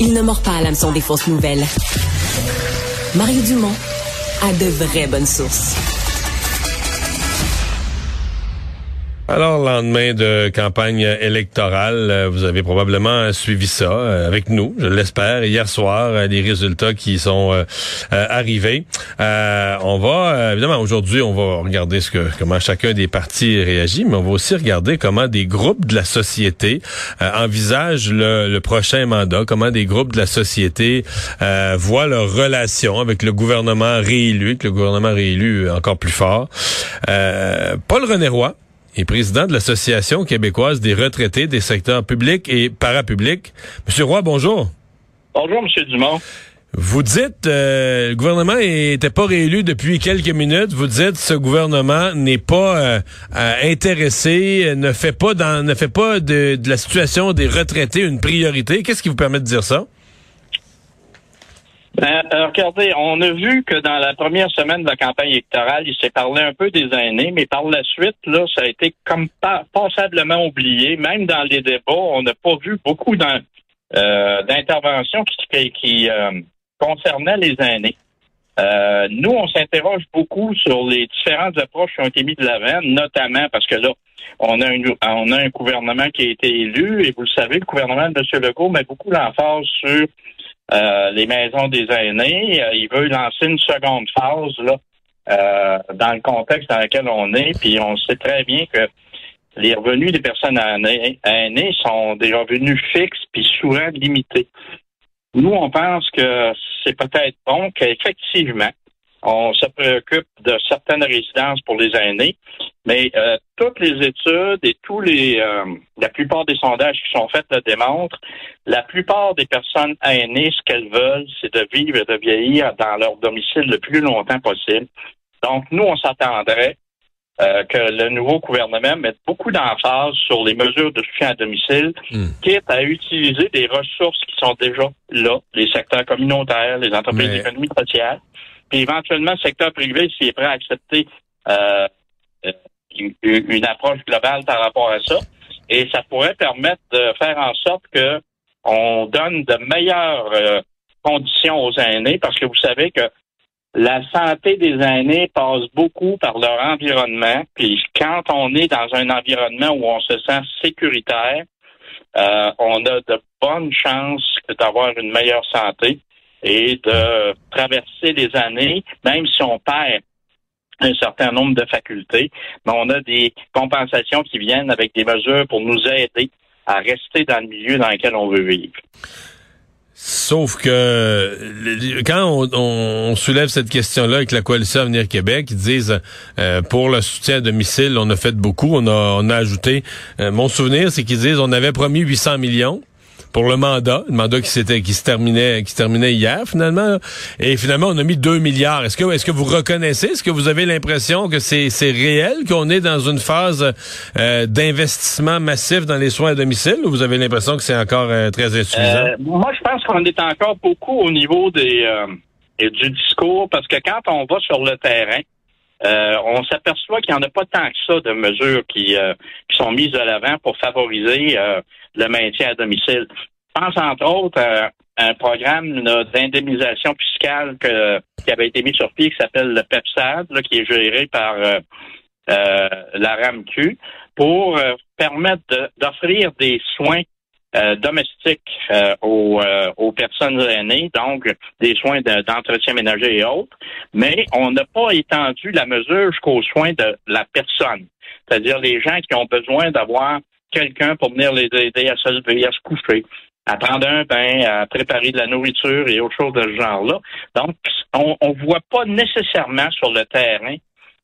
Il ne mord pas à l'hameçon des fausses nouvelles. Mario Dumont a de vraies bonnes sources. Alors, lendemain de campagne électorale, euh, vous avez probablement suivi ça euh, avec nous, je l'espère. Hier soir, euh, les résultats qui sont arrivés. on va, évidemment, aujourd'hui, on va regarder ce que comment chacun des partis réagit, mais on va aussi regarder comment des groupes de la société envisagent le, le, prochain mandat, comment des groupes de la société voient leur relation avec le gouvernement réélu, avec le gouvernement réélu encore plus fort. Paul René Roy, et président de l'Association québécoise des retraités des secteurs publics et parapublics. Monsieur Roy, bonjour. Bonjour, Monsieur Dumont. Vous dites euh, le gouvernement n'était pas réélu depuis quelques minutes. Vous dites ce gouvernement n'est pas euh, intéressé, ne fait pas dans, ne fait pas de, de la situation des retraités une priorité. Qu'est-ce qui vous permet de dire ça? Ben, regardez, on a vu que dans la première semaine de la campagne électorale, il s'est parlé un peu des aînés, mais par la suite, là, ça a été comme pas, passablement oublié. Même dans les débats, on n'a pas vu beaucoup euh, d'interventions qui, qui euh, concernaient les aînés. Euh, nous, on s'interroge beaucoup sur les différentes approches qui ont été mises de l'avant, notamment parce que là, on a, une, on a un gouvernement qui a été élu, et vous le savez, le gouvernement de M. Legault met beaucoup l'emphase sur euh, les maisons des aînés. Euh, il veut lancer une seconde phase là, euh, dans le contexte dans lequel on est. Puis on sait très bien que les revenus des personnes aînées sont des revenus fixes puis souvent limités. Nous, on pense que c'est peut-être bon qu'effectivement, on se préoccupe de certaines résidences pour les aînés, mais euh, toutes les études et tous les, euh, la plupart des sondages qui sont faits le démontrent. La plupart des personnes aînées, ce qu'elles veulent, c'est de vivre et de vieillir dans leur domicile le plus longtemps possible. Donc, nous, on s'attendrait euh, que le nouveau gouvernement mette beaucoup d'emphase sur les mesures de soutien à domicile, hmm. quitte à utiliser des ressources qui sont déjà là, les secteurs communautaires, les entreprises d'économie sociale, puis éventuellement le secteur privé s'il est prêt à accepter euh, une, approche globale par rapport à ça. Et ça pourrait permettre de faire en sorte que on donne de meilleures euh, conditions aux aînés, parce que vous savez que la santé des aînés passe beaucoup par leur environnement. Puis quand on est dans un environnement où on se sent sécuritaire, on a de bonnes chances d'avoir une meilleure santé et de traverser les années, même si on perd un certain nombre de facultés, mais on a des compensations qui viennent avec des mesures pour nous aider à rester dans le milieu dans lequel on veut vivre. Sauf que quand on, soulève cette question-là avec la coalition Avenir Québec, ils disent euh, pour le soutien à domicile, on a fait beaucoup, on a, on a ajouté. Euh, mon souvenir, c'est qu'ils disent on avait promis 800 millions pour le mandat, le mandat qui s'était qui se terminait qui se terminait hier finalement et finalement on a mis 2 milliards. Est-ce que est-ce que vous reconnaissez est-ce que vous avez l'impression que c'est c'est réel qu'on est dans une phase euh, d'investissement massif dans les soins à domicile ou vous avez l'impression que c'est encore euh, très insuffisant? Euh, Moi je pense qu'on est encore beaucoup au niveau des du discours parce que quand on va sur le terrain on s'aperçoit qu'il n'y en a pas tant que ça de mesures qui, qui sont mises de l'avant pour favoriser le maintien à domicile. Je pense entre autres à un programme d'indemnisation fiscale qui avait été mis sur pied qui s'appelle le PEPSAD, qui est géré par euh, euh, la RAMQ, pour euh, permettre d'offrir des soins domestiques aux, personnes aînées, donc des soins d'entretien ménager et autres, mais on n'a pas étendu la mesure jusqu'aux soins de la personne, c'est-à-dire les gens qui ont besoin d'avoir quelqu'un pour venir les aider à se lever, à se coucher, à prendre un bain, à préparer de la nourriture et autres choses de ce genre-là. Donc, on ne voit pas nécessairement sur le terrain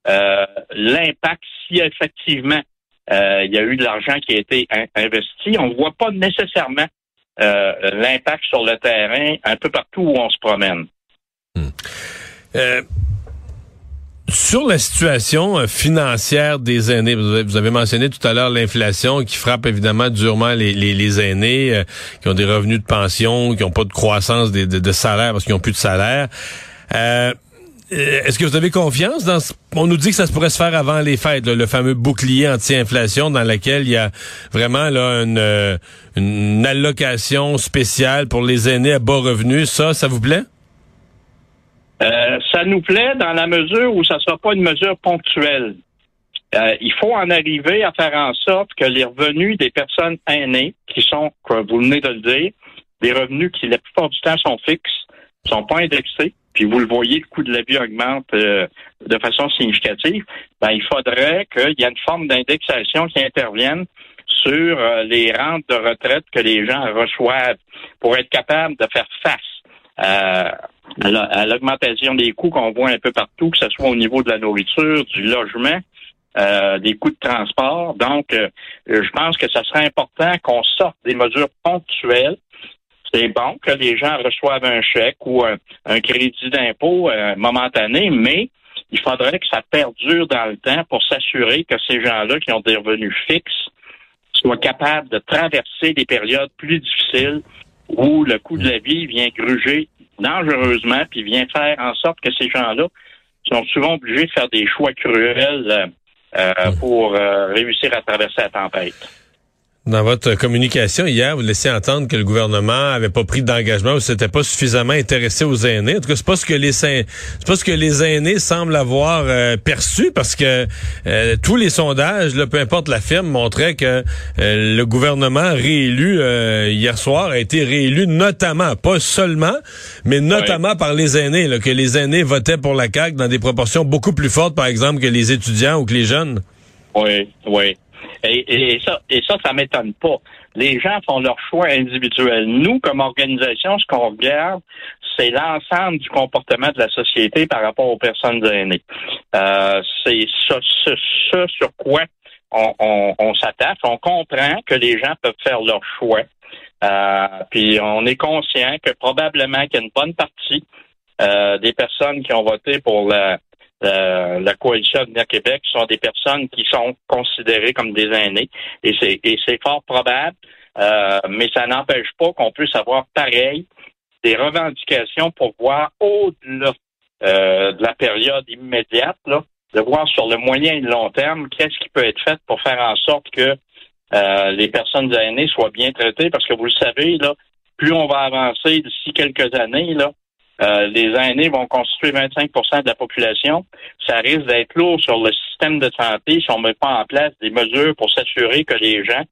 euh, l'impact si effectivement euh, il y a eu de l'argent qui a été investi. On ne voit pas nécessairement l'impact sur le terrain un peu partout où on se promène. Euh, sur la situation euh, financière des aînés, vous avez mentionné tout à l'heure l'inflation qui frappe évidemment durement les, aînés euh, qui ont des revenus de pension, qui n'ont pas de croissance de, de, salaire parce qu'ils n'ont plus de salaire. Est-ce que vous avez confiance dans ce... On nous dit que ça se pourrait se faire avant les fêtes, le fameux bouclier anti-inflation dans lequel il y a vraiment là une, une allocation spéciale pour les aînés à bas revenus. Ça, ça vous plaît? Euh, ça nous plaît dans la mesure où ça ne sera pas une mesure ponctuelle. Euh, il faut en arriver à faire en sorte que les revenus des personnes aînées, qui sont, comme vous venez de le dire, des revenus qui la plupart du temps sont fixes, sont pas indexés, puis vous le voyez, le coût de la vie augmente euh, de façon significative, ben, il faudrait qu'il y ait une forme d'indexation qui intervienne sur les rentes de retraite que les gens reçoivent pour être capables de faire face à l'augmentation des coûts qu'on voit un peu partout, que ce soit au niveau de la nourriture, du logement, euh, des coûts de transport. Donc, euh, je pense que ça serait important qu'on sorte des mesures ponctuelles. C'est bon que les gens reçoivent un chèque ou un, crédit d'impôt euh, momentané, mais il faudrait que ça perdure dans le temps pour s'assurer que ces gens-là qui ont des revenus fixes soient capables de traverser des périodes plus difficiles où le coût de la vie vient gruger dangereusement, puis vient faire en sorte que ces gens-là sont souvent obligés de faire des choix cruels euh, euh, pour euh, réussir à traverser la tempête. Dans votre communication hier, vous laissiez entendre que le gouvernement avait pas pris d'engagement ou s'était pas suffisamment intéressé aux aînés. En tout cas, c'est pas ce que les c'est pas ce que les aînés semblent avoir euh, perçu parce que euh, tous les sondages, là, peu importe la firme, montraient que euh, le gouvernement réélu hier soir a été réélu notamment, pas seulement, mais notamment par les aînés, là, que les aînés votaient pour la CAQ dans des proportions beaucoup plus fortes, par exemple, que les étudiants ou que les jeunes. Oui, oui. Et, ça, et ça, ça m'étonne pas. Les gens font leur choix individuel. Nous, comme organisation, ce qu'on regarde, c'est l'ensemble du comportement de la société par rapport aux personnes aînées. Euh, c'est ce, sur quoi on, on, s'attache. On comprend que les gens peuvent faire leur choix. Euh, puis on est conscient que probablement qu'il y a une bonne partie euh, des personnes qui ont voté pour la, euh, la coalition Avenir Québec sont des personnes qui sont considérées comme des aînés et c'est fort probable, euh, mais ça n'empêche pas qu'on puisse avoir pareil des revendications pour voir au-delà euh, de la période immédiate, là, de voir sur le moyen et le long terme qu'est-ce qui peut être fait pour faire en sorte que les personnes aînées soient bien traitées, parce que vous le savez, là, plus on va avancer d'ici quelques années, là, euh, les aînés vont constituer 25% de la population. Ça risque d'être lourd sur le système de santé si on ne met pas en place des mesures pour s'assurer que les gens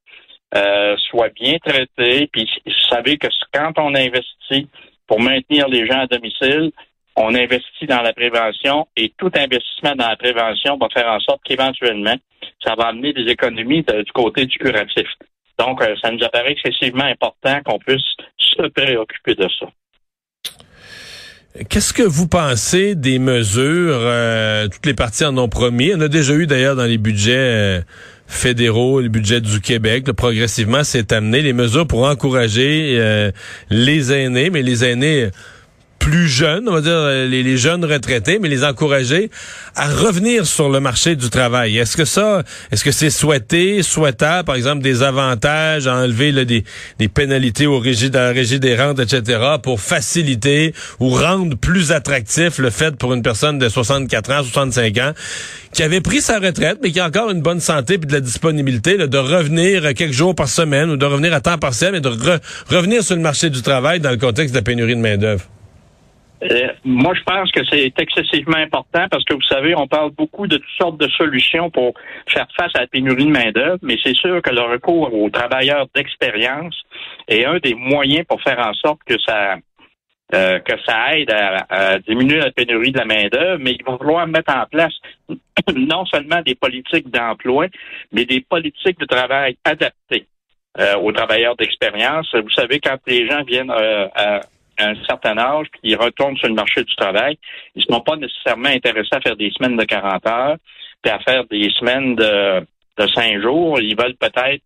euh, soient bien traités. Puis vous savez que quand on investit pour maintenir les gens à domicile, on investit dans la prévention et tout investissement dans la prévention va faire en sorte qu'éventuellement, ça va amener des économies du côté du curatif. Donc, euh, ça nous apparaît excessivement important qu'on puisse se préoccuper de ça. Qu'est-ce que vous pensez des mesures, euh, toutes les parties en ont promis, on a déjà eu d'ailleurs dans les budgets euh, fédéraux, les budgets du Québec, progressivement c'est amené, les mesures pour encourager euh, les aînés, mais les aînés plus jeunes, on va dire euh, les, jeunes retraités, mais les encourager à revenir sur le marché du travail. Est-ce que ça, est-ce que c'est souhaité, souhaitable, par exemple, des avantages, à enlever des, des pénalités au régime, dans la régie des rentes, etc., pour faciliter ou rendre plus attractif le fait pour une personne de 64 ans, 65 ans, qui avait pris sa retraite, mais qui a encore une bonne santé et de la disponibilité, de revenir quelques jours par semaine ou de revenir à temps partiel, mais de revenir sur le marché du travail dans le contexte de la pénurie de main-d'œuvre? Euh, moi, je pense que c'est excessivement important parce que vous savez, on parle beaucoup de toutes sortes de solutions pour faire face à la pénurie de main-d'œuvre, mais c'est sûr que le recours aux travailleurs d'expérience est un des moyens pour faire en sorte que ça euh, que ça aide à, diminuer la pénurie de la main-d'œuvre, mais il va falloir mettre en place non seulement des politiques d'emploi, mais des politiques de travail adaptées euh, aux travailleurs d'expérience. Vous savez, quand les gens viennent à un certain âge, puis ils retournent sur le marché du travail, ils ne sont pas nécessairement intéressés à faire des semaines de 40 heures, puis à faire des semaines de, de 5 jours. Ils veulent peut-être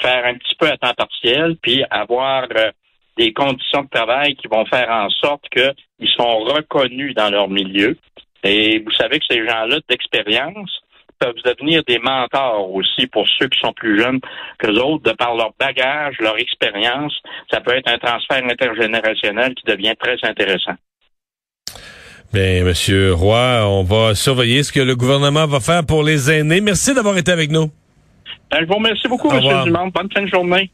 faire un petit peu à temps partiel, puis avoir euh, des conditions de travail qui vont faire en sorte qu'ils sont reconnus dans leur milieu. Et vous savez que ces gens-là d'expérience peuvent devenir des mentors aussi pour ceux qui sont plus jeunes que autres, de par leur bagage, leur expérience. Ça peut être un transfert intergénérationnel qui devient très intéressant. Bien, Monsieur Roy, on va surveiller ce que le gouvernement va faire pour les aînés. Merci d'avoir été avec nous. Ben, je vous remercie beaucoup, M. Dumont. Bonne fin de journée.